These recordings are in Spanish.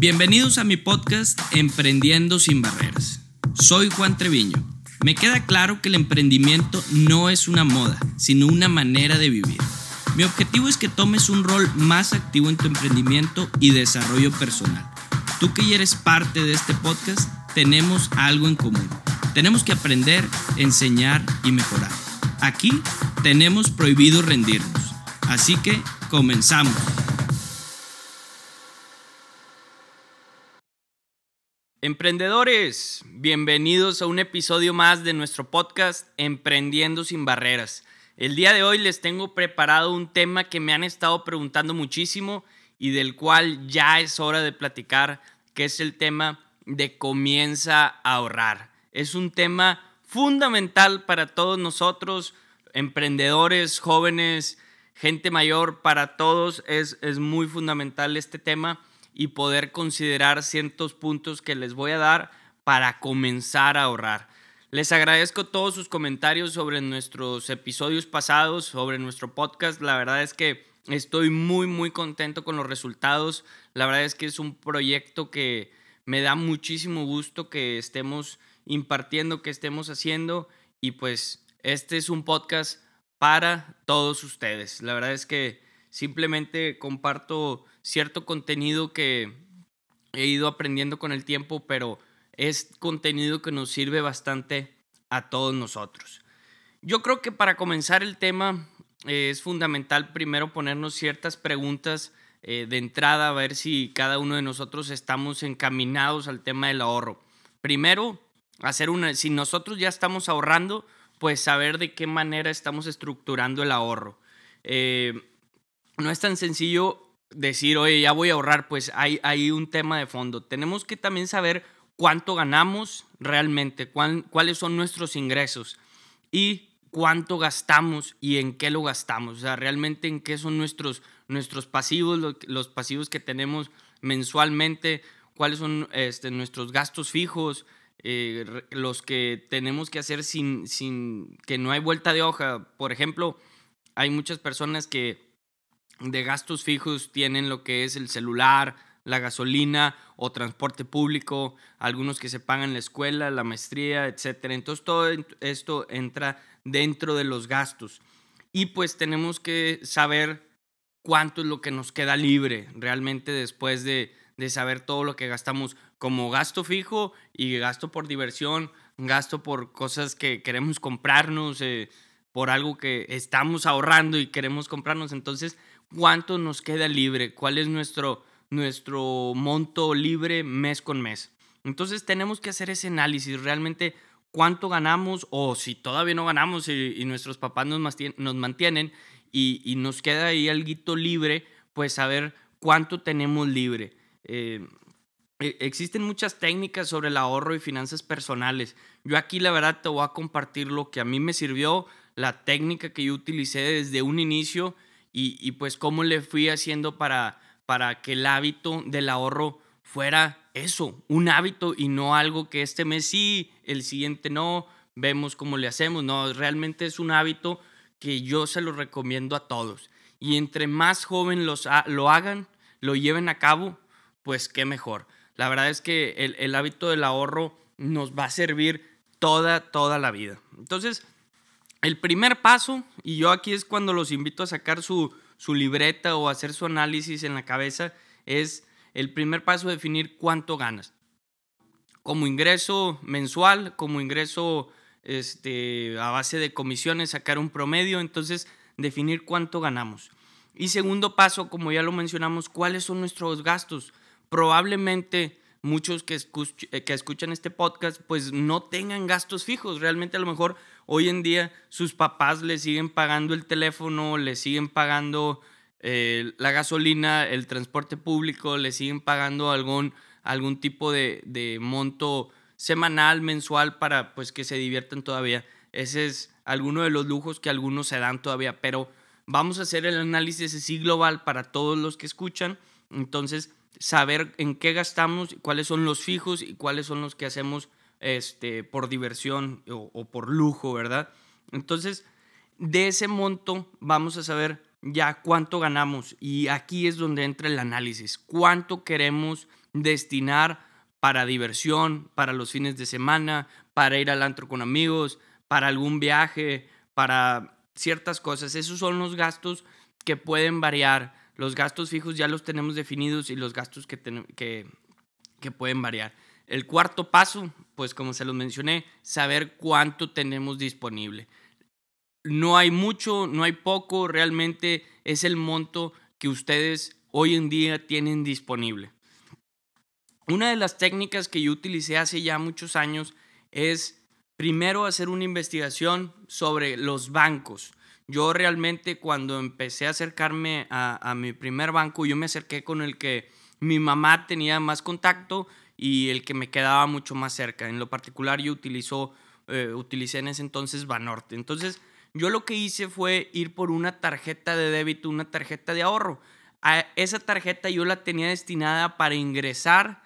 Bienvenidos a mi podcast Emprendiendo sin Barreras. Soy Juan Treviño. Me queda claro que el emprendimiento no es una moda, sino una manera de vivir. Mi objetivo es que tomes un rol más activo en tu emprendimiento y desarrollo personal. Tú que eres parte de este podcast, tenemos algo en común. Tenemos que aprender, enseñar y mejorar. Aquí tenemos prohibido rendirnos. Así que comenzamos. Emprendedores, bienvenidos a un episodio más de nuestro podcast Emprendiendo sin Barreras. El día de hoy les tengo preparado un tema que me han estado preguntando muchísimo y del cual ya es hora de platicar, que es el tema de comienza a ahorrar. Es un tema fundamental para todos nosotros, emprendedores, jóvenes, gente mayor, para todos es, es muy fundamental este tema y poder considerar ciertos puntos que les voy a dar para comenzar a ahorrar. Les agradezco todos sus comentarios sobre nuestros episodios pasados, sobre nuestro podcast. La verdad es que estoy muy, muy contento con los resultados. La verdad es que es un proyecto que me da muchísimo gusto que estemos impartiendo, que estemos haciendo. Y pues este es un podcast para todos ustedes. La verdad es que simplemente comparto cierto contenido que he ido aprendiendo con el tiempo, pero es contenido que nos sirve bastante a todos nosotros. Yo creo que para comenzar el tema eh, es fundamental primero ponernos ciertas preguntas eh, de entrada, a ver si cada uno de nosotros estamos encaminados al tema del ahorro. Primero, hacer una, si nosotros ya estamos ahorrando, pues saber de qué manera estamos estructurando el ahorro. Eh, no es tan sencillo decir, oye, ya voy a ahorrar, pues hay, hay un tema de fondo. Tenemos que también saber cuánto ganamos realmente, cuáles son nuestros ingresos y cuánto gastamos y en qué lo gastamos. O sea, realmente en qué son nuestros, nuestros pasivos, los, pasivos que tenemos mensualmente, cuáles son este, nuestros gastos fijos, eh, los que tenemos que hacer sin, sin que no hay vuelta de hoja. Por ejemplo, hay muchas personas que de gastos fijos tienen lo que es el celular, la gasolina o transporte público, algunos que se pagan la escuela, la maestría, etc. Entonces todo esto entra dentro de los gastos. Y pues tenemos que saber cuánto es lo que nos queda libre realmente después de, saber todo lo que gastamos como gasto fijo y gasto por diversión, gasto por cosas que queremos comprarnos, eh, por algo que estamos ahorrando y queremos comprarnos. Entonces cuánto nos queda libre, cuál es nuestro, nuestro monto libre mes con mes. Entonces tenemos que hacer ese análisis, realmente cuánto ganamos o si todavía no ganamos y, nuestros papás nos, nos mantienen y, nos queda ahí algo libre, pues saber cuánto tenemos libre. Eh, e, existen muchas técnicas sobre el ahorro y finanzas personales. Yo aquí la verdad te voy a compartir lo que a mí me sirvió, la técnica que yo utilicé desde un inicio y, pues cómo le fui haciendo para, para que el hábito del ahorro fuera eso, un hábito y no algo que este mes sí, el siguiente no, vemos cómo le hacemos, no, realmente es un hábito que yo se lo recomiendo a todos. Y entre más joven los, lo hagan, lo lleven a cabo, pues qué mejor. La verdad es que el, el hábito del ahorro nos va a servir toda, toda la vida. Entonces, el primer paso, y yo aquí es cuando los invito a sacar su, libreta o hacer su análisis en la cabeza, es el primer paso definir cuánto ganas. Como ingreso mensual, como ingreso este, a base de comisiones, sacar un promedio, entonces definir cuánto ganamos. Y segundo paso, como ya lo mencionamos, cuáles son nuestros gastos. Probablemente muchos que, que escuchan este podcast pues no tengan gastos fijos. Realmente a lo mejor Hoy en día sus papás le siguen pagando el teléfono, le siguen pagando eh, la gasolina, el transporte público, le siguen pagando algún, algún tipo de, monto semanal, mensual para pues que se diviertan todavía. Ese es alguno de los lujos que algunos se dan todavía, pero vamos a hacer el análisis así global para todos los que escuchan. Entonces, saber en qué gastamos, cuáles son los fijos y cuáles son los que hacemos este, por diversión o, por lujo, ¿verdad? Entonces, de ese monto vamos a saber ya cuánto ganamos y aquí es donde entra el análisis, cuánto queremos destinar para diversión, para los fines de semana, para ir al antro con amigos, para algún viaje, para ciertas cosas. Esos son los gastos que pueden variar. Los gastos fijos ya los tenemos definidos y los gastos que, que, pueden variar. El cuarto paso, pues como se los mencioné, saber cuánto tenemos disponible. No hay mucho, no hay poco, realmente es el monto que ustedes hoy en día tienen disponible. Una de las técnicas que yo utilicé hace ya muchos años es primero hacer una investigación sobre los bancos. Yo realmente cuando empecé a acercarme a, mi primer banco, yo me acerqué con el que mi mamá tenía más contacto y el que me quedaba mucho más cerca. En lo particular yo utilizo, eh, utilicé en ese entonces Banorte. Entonces yo lo que hice fue ir por una tarjeta de débito, una tarjeta de ahorro. Esa tarjeta yo la tenía destinada para ingresar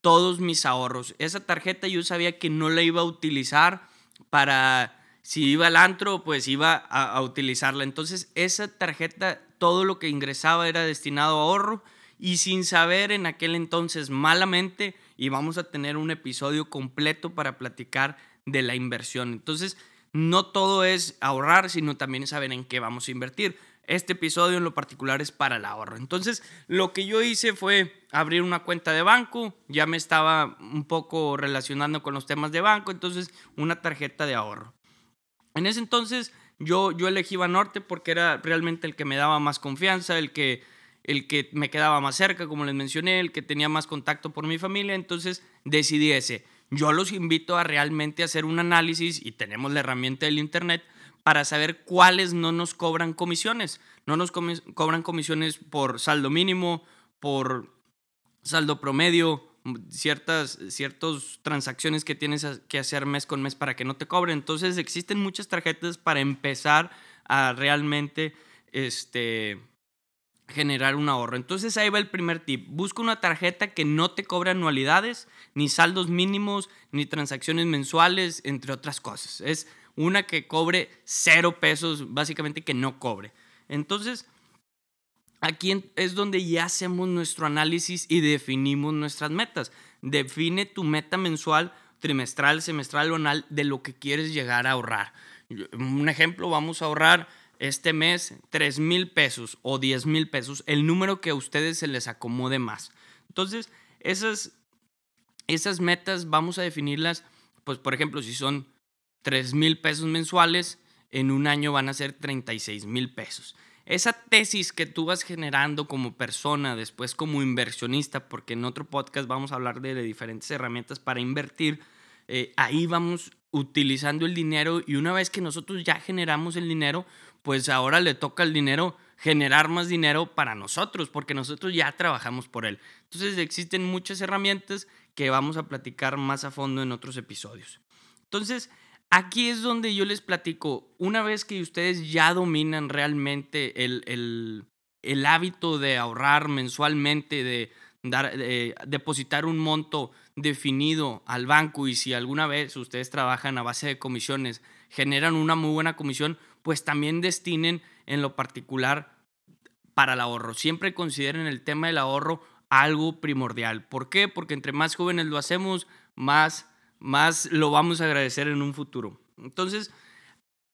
todos mis ahorros. Esa tarjeta yo sabía que no la iba a utilizar para, si iba al antro, pues iba a, utilizarla. Entonces esa tarjeta, todo lo que ingresaba era destinado a ahorro y sin saber en aquel entonces malamente y vamos a tener un episodio completo para platicar de la inversión. Entonces, no todo es ahorrar, sino también saber en qué vamos a invertir. Este episodio en lo particular es para el ahorro. Entonces, lo que yo hice fue abrir una cuenta de banco, ya me estaba un poco relacionando con los temas de banco, entonces una tarjeta de ahorro. En ese entonces yo, yo elegí Banorte porque era realmente el que me daba más confianza, el que el que me quedaba más cerca, como les mencioné, el que tenía más contacto por mi familia, entonces decidí ese. Yo los invito a realmente hacer un análisis y tenemos la herramienta del Internet para saber cuáles no nos cobran comisiones. No nos cobran comisiones por saldo mínimo, por saldo promedio, ciertas, transacciones que tienes que hacer mes con mes para que no te cobren. Entonces existen muchas tarjetas para empezar a realmente este, generar un ahorro. Entonces ahí va el primer tip. Busca una tarjeta que no te cobre anualidades, ni saldos mínimos, ni transacciones mensuales, entre otras cosas. Es una que cobre cero pesos, básicamente que no cobre. Entonces, aquí es donde ya hacemos nuestro análisis y definimos nuestras metas. Define tu meta mensual, trimestral, semestral o anual de lo que quieres llegar a ahorrar. Un ejemplo, vamos a ahorrar este mes 3 mil pesos o 10 mil pesos, el número que a ustedes se les acomode más. Entonces, esas, esas metas vamos a definirlas, pues por ejemplo, si son 3 mil pesos mensuales, en un año van a ser 36 mil pesos. Esa tesis que tú vas generando como persona, después como inversionista, porque en otro podcast vamos a hablar de, diferentes herramientas para invertir, eh, ahí vamos utilizando el dinero y una vez que nosotros ya generamos el dinero, pues ahora le toca el dinero generar más dinero para nosotros, porque nosotros ya trabajamos por él. Entonces existen muchas herramientas que vamos a platicar más a fondo en otros episodios. Entonces, aquí es donde yo les platico, una vez que ustedes ya dominan realmente el, el, hábito de ahorrar mensualmente, de, dar, de depositar un monto definido al banco y si alguna vez ustedes trabajan a base de comisiones, generan una muy buena comisión, pues también destinen en lo particular para el ahorro. Siempre consideren el tema del ahorro algo primordial. ¿Por qué? Porque entre más jóvenes lo hacemos, más, más lo vamos a agradecer en un futuro. Entonces,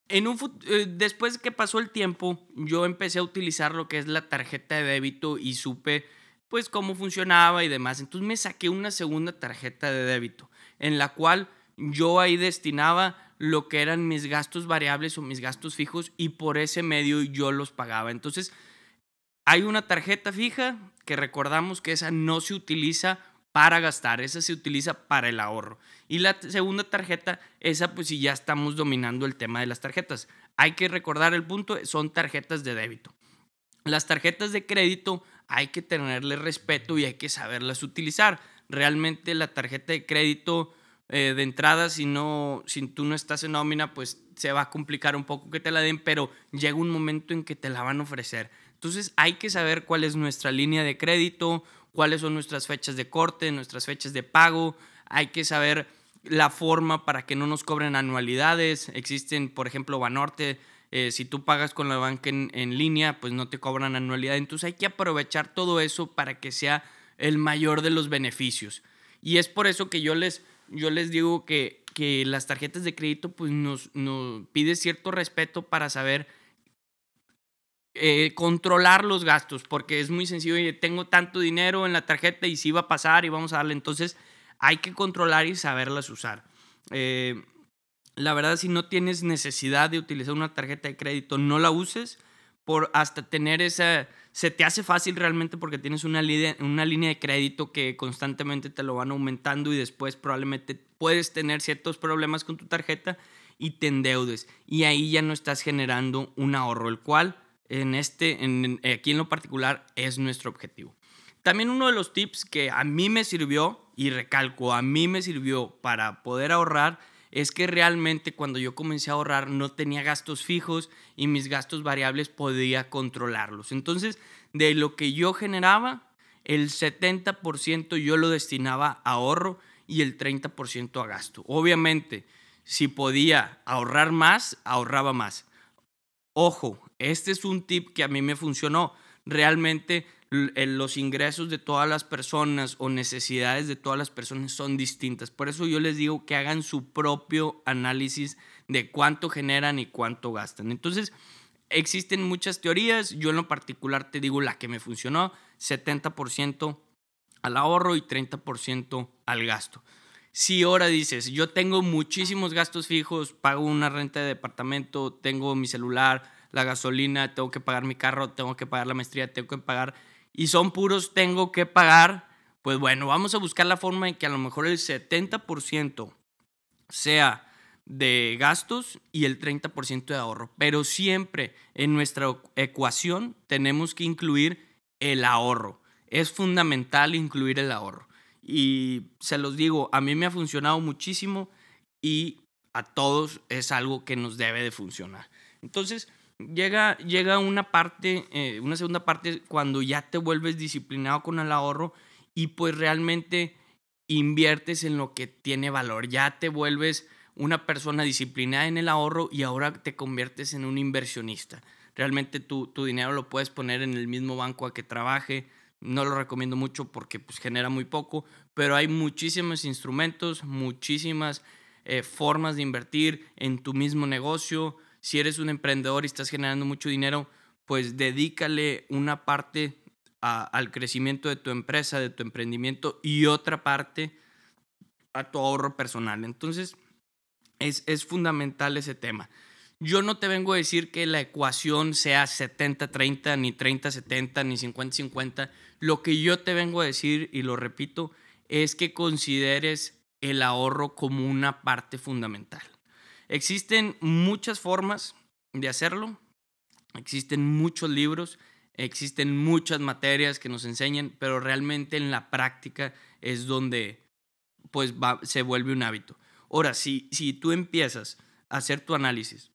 en un eh, después que pasó el tiempo, yo empecé a utilizar lo que es la tarjeta de débito y supe pues cómo funcionaba y demás. Entonces me saqué una segunda tarjeta de débito en la cual yo ahí destinaba lo que eran mis gastos variables o mis gastos fijos y por ese medio yo los pagaba. Entonces, hay una tarjeta fija que recordamos que esa no se utiliza para gastar, esa se utiliza para el ahorro. Y la segunda tarjeta, esa pues si ya estamos dominando el tema de las tarjetas. Hay que recordar el punto, son tarjetas de débito. Las tarjetas de crédito hay que tenerle respeto y hay que saberlas utilizar. Realmente la tarjeta de crédito eh, de entrada, si, no, si tú no estás en nómina, pues se va a complicar un poco que te la den, pero llega un momento en que te la van a ofrecer. Entonces hay que saber cuál es nuestra línea de crédito, cuáles son nuestras fechas de corte, nuestras fechas de pago, hay que saber la forma para que no nos cobren anualidades. Existen, por ejemplo, Banorte, eh, si tú pagas con la banca en, en, línea, pues no te cobran anualidad. Entonces hay que aprovechar todo eso para que sea el mayor de los beneficios. Y es por eso que yo les, yo les digo que, que las tarjetas de crédito pues nos, nos pide cierto respeto para saber eh, controlar los gastos, porque es muy sencillo, tengo tanto dinero en la tarjeta y si va a pasar y vamos a darle, entonces hay que controlar y saberlas usar. Eh, la verdad, si no tienes necesidad de utilizar una tarjeta de crédito, no la uses por hasta tener esa... Se te hace fácil realmente porque tienes una, una línea de crédito que constantemente te lo van aumentando y después probablemente puedes tener ciertos problemas con tu tarjeta y te endeudes. Y ahí ya no estás generando un ahorro, el cual en este, en, aquí en lo particular, es nuestro objetivo. También uno de los tips que a mí me sirvió, y recalco, a mí me sirvió para poder ahorrar, es que realmente cuando yo comencé a ahorrar no tenía gastos fijos y mis gastos variables podía controlarlos. Entonces, de lo que yo generaba, el 70% yo lo destinaba a ahorro y el 30% a gasto. Obviamente, si podía ahorrar más, ahorraba más. Ojo, este es un tip que a mí me funcionó. Realmente los ingresos de todas las personas o necesidades de todas las personas son distintas. Por eso yo les digo que hagan su propio análisis de cuánto generan y cuánto gastan. Entonces, existen muchas teorías. Yo en lo particular te digo la que me funcionó, 70% al ahorro y 30% al gasto. Si ahora dices, yo tengo muchísimos gastos fijos, pago una renta de departamento, tengo mi celular, la gasolina, tengo que pagar mi carro, tengo que pagar la maestría, tengo que pagar, y son puros tengo que pagar, pues bueno, vamos a buscar la forma en que a lo mejor el 70% sea de gastos y el 30% de ahorro. Pero siempre en nuestra ecuación tenemos que incluir el ahorro. Es fundamental incluir el ahorro. Y se los digo, a mí me ha funcionado muchísimo y a todos es algo que nos debe de funcionar. Entonces, llega, llega una parte, eh, una segunda parte cuando ya te vuelves disciplinado con el ahorro y pues realmente inviertes en lo que tiene valor. Ya te vuelves una persona disciplinada en el ahorro y ahora te conviertes en un inversionista. Realmente tu, tu dinero lo puedes poner en el mismo banco a que trabaje. No lo recomiendo mucho porque pues, genera muy poco, pero hay muchísimos instrumentos, muchísimas eh, formas de invertir en tu mismo negocio si eres un emprendedor y estás generando mucho dinero, pues dedícale una parte al crecimiento de tu empresa, de tu emprendimiento y otra parte a tu ahorro personal. Entonces, es, es fundamental ese tema. Yo no te vengo a decir que la ecuación sea 70-30, ni 30-70, ni 50-50. Lo que yo te vengo a decir, y lo repito, es que consideres el ahorro como una parte fundamental. Existen muchas formas de hacerlo, existen muchos libros, existen muchas materias que nos enseñan, pero realmente en la práctica es donde pues se vuelve un hábito. Ahora, si, si tú empiezas a hacer tu análisis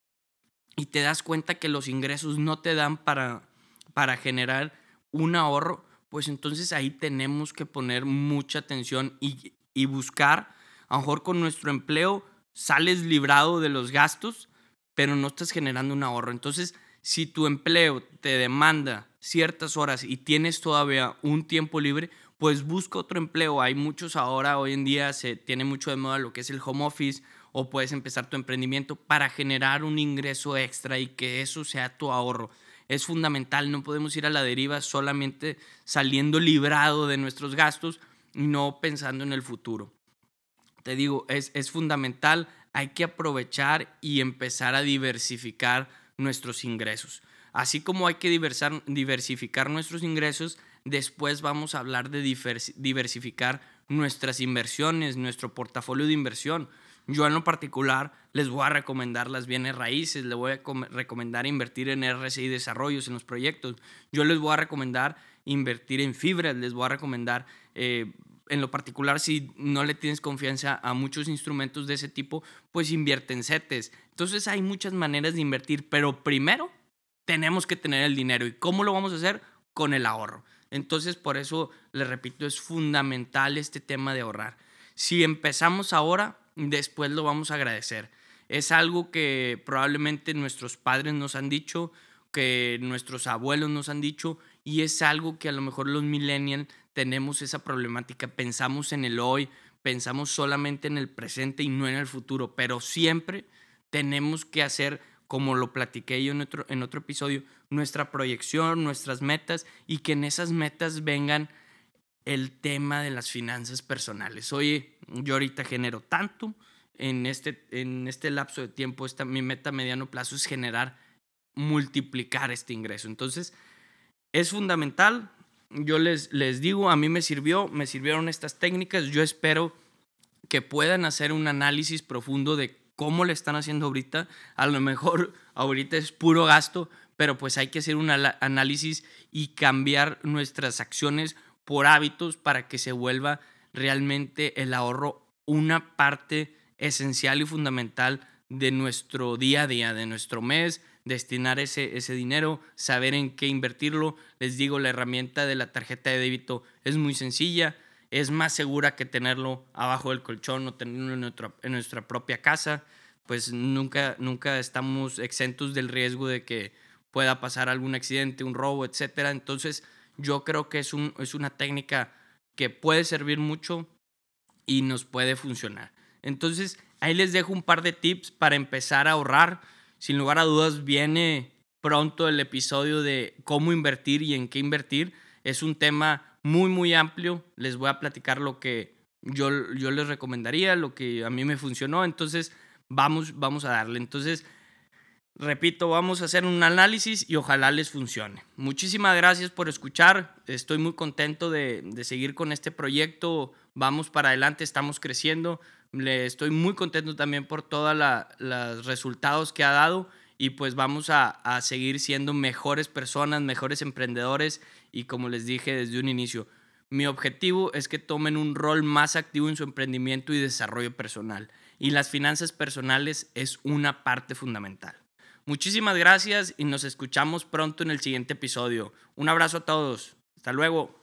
y te das cuenta que los ingresos no te dan para, para generar un ahorro, pues entonces ahí tenemos que poner mucha atención y, y buscar, a lo mejor con nuestro empleo, sales librado de los gastos, pero no estás generando un ahorro. Entonces, si tu empleo te demanda ciertas horas y tienes todavía un tiempo libre, pues busca otro empleo. Hay muchos ahora, hoy en día se tiene mucho de moda lo que es el home office o puedes empezar tu emprendimiento para generar un ingreso extra y que eso sea tu ahorro. Es fundamental, no podemos ir a la deriva solamente saliendo librado de nuestros gastos y no pensando en el futuro te digo, es, es fundamental, hay que aprovechar y empezar a diversificar nuestros ingresos. Así como hay que diversificar nuestros ingresos, después vamos a hablar de diversificar nuestras inversiones, nuestro portafolio de inversión. Yo en lo particular les voy a recomendar las bienes raíces, les voy a recomendar invertir en RSI desarrollos, en los proyectos. Yo les voy a recomendar invertir en fibras, les voy a recomendar eh, en lo particular, si no le tienes confianza a muchos instrumentos de ese tipo, pues invierte en CETES. Entonces hay muchas maneras de invertir, pero primero tenemos que tener el dinero. ¿Y cómo lo vamos a hacer? Con el ahorro. Entonces, por eso, les repito, es fundamental este tema de ahorrar. Si empezamos ahora, después lo vamos a agradecer. Es algo que probablemente nuestros padres nos han dicho, que nuestros abuelos nos han dicho, y es algo que a lo mejor los millennials tenemos esa problemática, pensamos en el hoy, pensamos solamente en el presente y no en el futuro, pero siempre tenemos que hacer, como lo platiqué yo en otro, en otro episodio, nuestra proyección, nuestras metas y que en esas metas vengan el tema de las finanzas personales. Oye, yo ahorita genero tanto, en este, en este lapso de tiempo, esta, mi meta a mediano plazo es generar, multiplicar este ingreso. Entonces, es fundamental. Yo les, les digo, a mí me sirvió, me sirvieron estas técnicas. Yo espero que puedan hacer un análisis profundo de cómo le están haciendo ahorita. A lo mejor ahorita es puro gasto, pero pues hay que hacer un análisis y cambiar nuestras acciones por hábitos para que se vuelva realmente el ahorro una parte esencial y fundamental de nuestro día a día, de nuestro mes, destinar ese, ese dinero, saber en qué invertirlo. Les digo, la herramienta de la tarjeta de débito es muy sencilla, es más segura que tenerlo abajo del colchón o tenerlo en, en nuestra propia casa. Pues nunca, nunca estamos exentos del riesgo de que pueda pasar algún accidente, un robo, etc. Entonces, yo creo que es, un, es una técnica que puede servir mucho y nos puede funcionar. Entonces, ahí les dejo un par de tips para empezar a ahorrar sin lugar a dudas viene pronto el episodio de cómo invertir y en qué invertir. Es un tema muy, muy amplio. Les voy a platicar lo que yo, yo les recomendaría, lo que a mí me funcionó. Entonces, vamos, vamos a darle. Entonces, repito, vamos a hacer un análisis y ojalá les funcione. Muchísimas gracias por escuchar. Estoy muy contento de, seguir con este proyecto. Vamos para adelante, estamos creciendo. Le estoy muy contento también por todos los resultados que ha dado y pues vamos a, a, seguir siendo mejores personas, mejores emprendedores y como les dije desde un inicio, mi objetivo es que tomen un rol más activo en su emprendimiento y desarrollo personal y las finanzas personales es una parte fundamental. Muchísimas gracias y nos escuchamos pronto en el siguiente episodio. Un abrazo a todos. Hasta luego.